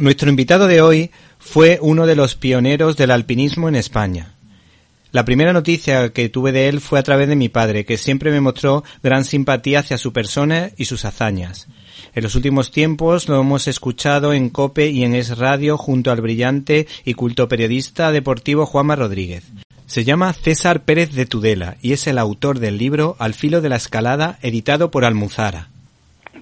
Nuestro invitado de hoy fue uno de los pioneros del alpinismo en España. La primera noticia que tuve de él fue a través de mi padre, que siempre me mostró gran simpatía hacia su persona y sus hazañas. En los últimos tiempos lo hemos escuchado en COPE y en Es Radio junto al brillante y culto periodista deportivo Juanma Rodríguez. Se llama César Pérez de Tudela y es el autor del libro Al filo de la escalada, editado por Almuzara.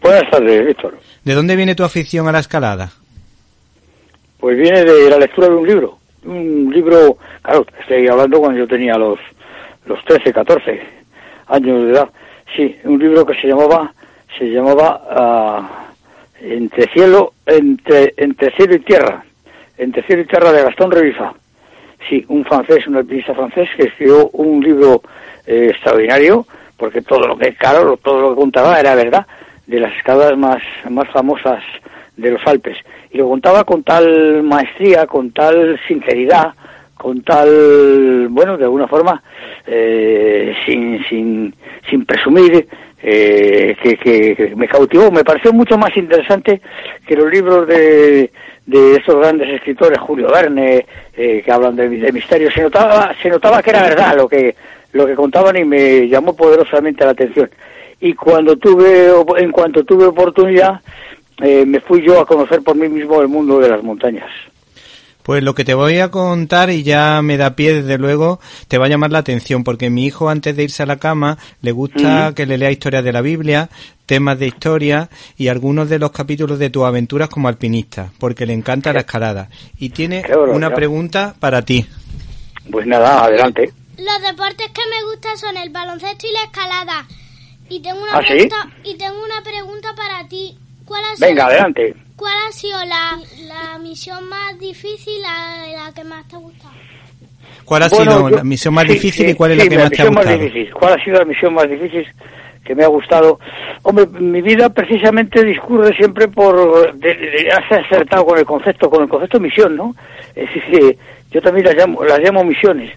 Buenas tardes, Víctor. ¿De dónde viene tu afición a la escalada? Pues viene de la lectura de un libro. Un libro, claro, estoy hablando cuando yo tenía los, los 13, 14 años de edad. Sí, un libro que se llamaba, se llamaba ah, Entre cielo, entre, entre cielo y tierra. Entre cielo y tierra de Gastón Revisa. Sí, un francés, un alpinista francés que escribió un libro eh, extraordinario, porque todo lo que, claro, todo lo que contaba era verdad, de las escaladas más, más famosas de los Alpes y lo contaba con tal maestría, con tal sinceridad, con tal, bueno, de alguna forma, eh, sin, sin, sin presumir, eh, que, que, me cautivó. Me pareció mucho más interesante que los libros de, de esos grandes escritores, Julio Verne, eh, que hablan de, de misterios. Se notaba, se notaba que era verdad lo que, lo que contaban y me llamó poderosamente la atención. Y cuando tuve, en cuanto tuve oportunidad, eh, me fui yo a conocer por mí mismo el mundo de las montañas. Pues lo que te voy a contar y ya me da pie desde luego, te va a llamar la atención porque mi hijo antes de irse a la cama le gusta que le lea historias de la Biblia, temas de historia y algunos de los capítulos de tus aventuras como alpinista, porque le encanta la escalada. Y tiene una pregunta para ti. Pues nada, adelante. Los deportes que me gustan son el baloncesto y la escalada. Y tengo una, ¿Ah, pregunta, y tengo una pregunta para ti. Venga, adelante. ¿Cuál ha sido la, la misión más difícil, la, la que más te ha gustado? ¿Cuál ha sido la misión más difícil y cuál es la que más te ha gustado? ¿Cuál ha sido la misión más difícil que me ha gustado? Hombre, mi vida precisamente discurre siempre por... De, acertado con el concepto, con el concepto misión, ¿no? Es decir, yo también las llamo, las llamo misiones.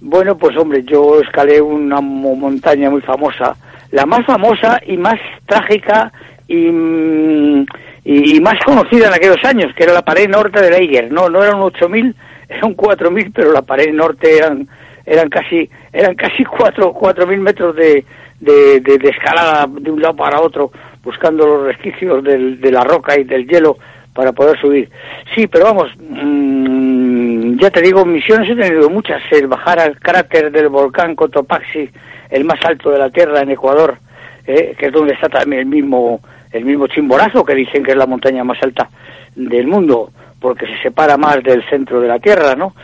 Bueno, pues hombre, yo escalé una montaña muy famosa, la más famosa y más trágica y, y, más conocida en aquellos años, que era la pared norte de Eiger. No, no eran 8.000, eran 4.000, pero la pared norte eran eran casi eran casi 4 4.000 metros de, de, de, escalada de un lado para otro, buscando los resquicios del, de la roca y del hielo para poder subir. Sí, pero vamos, mmm, ya te digo, misiones he tenido muchas. El bajar al cráter del volcán Cotopaxi, el más alto de la Tierra en Ecuador, eh, que es donde está también el mismo el mismo Chimborazo, que dicen que es la montaña más alta del mundo, porque se separa más del centro de la Tierra, ¿no?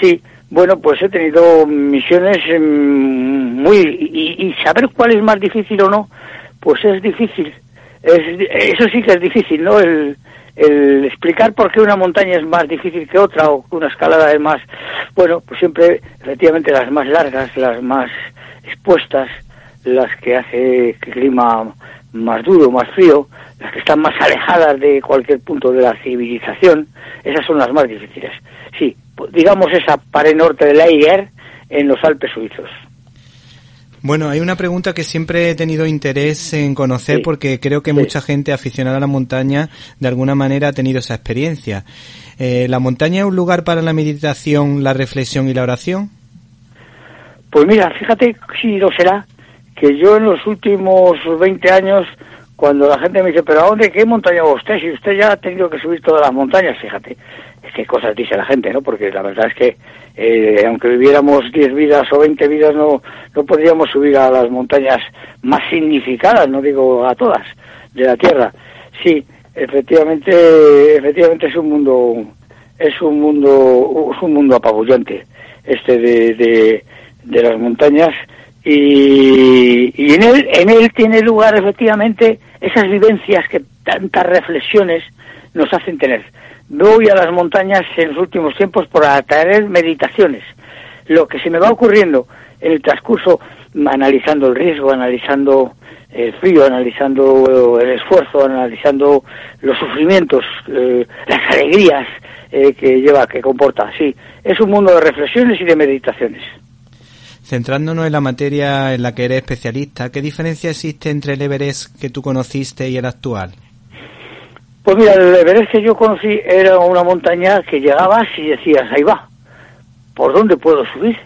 Sí, bueno, pues he tenido misiones mm, muy... Y, saber cuál es más difícil o no, pues es difícil. Es, eso sí que es difícil, ¿no? El, el explicar por qué una montaña es más difícil que otra o que una escalada es más... Bueno, pues siempre, efectivamente, las más largas, las más expuestas, las que hace clima más duro, más frío, las que están más alejadas de cualquier punto de la civilización, esas son las más difíciles. Sí, digamos esa pared norte del Eiger en los Alpes suizos. Bueno, hay una pregunta que siempre he tenido interés en conocer porque creo que mucha gente aficionada a la montaña de alguna manera ha tenido esa experiencia. Eh, ¿La montaña es un lugar para la meditación, la reflexión y la oración? Pues mira, fíjate si lo será, que yo en los últimos 20 años, cuando la gente me dice, pero ¿a dónde, qué montaña va usted? Si usted ya ha tenido que subir todas las montañas, fíjate, es que cosas dice la gente, ¿no? Porque la verdad es que, eh, aunque viviéramos 10 vidas o 20 vidas, no, no podríamos subir a las montañas más significadas, no digo a todas, de la Tierra. Sí, efectivamente, efectivamente es un mundo, es un mundo, es un mundo apabullante, este de, de, de las montañas, y, y en él en él tiene lugar efectivamente esas vivencias que tantas reflexiones nos hacen tener. Voy a las montañas en los últimos tiempos por atraer meditaciones. Lo que se me va ocurriendo en el transcurso, analizando el riesgo, analizando el frío, analizando el esfuerzo, analizando los sufrimientos, eh, las alegrías eh, que lleva, que comporta. Sí, es un mundo de reflexiones y de meditaciones. Centrándonos en la materia en la que eres especialista, ¿qué diferencia existe entre el Everest que tú conociste y el actual? Pues mira, el Everest que yo conocí era una montaña que llegabas y decías, ahí va, ¿por dónde puedo subir?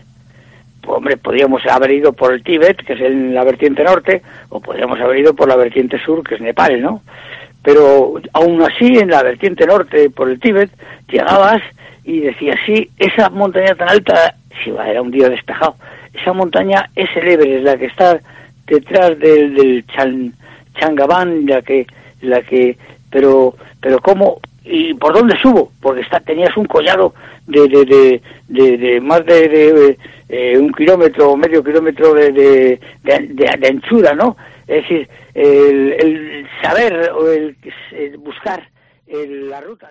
Pues hombre, podríamos haber ido por el Tíbet, que es en la vertiente norte, o podríamos haber ido por la vertiente sur, que es Nepal, ¿no? Pero aún así, en la vertiente norte, por el Tíbet, llegabas y decías, sí, esa montaña tan alta, si va, era un día despejado, esa montaña es el Everest, la que está detrás del, del Chan, Changabán, la que, la que pero pero cómo y por dónde subo porque está tenías un collado de de, de, de, más de, eh, un kilómetro o medio kilómetro de, de, anchura no es decir el, el saber o el, buscar la ruta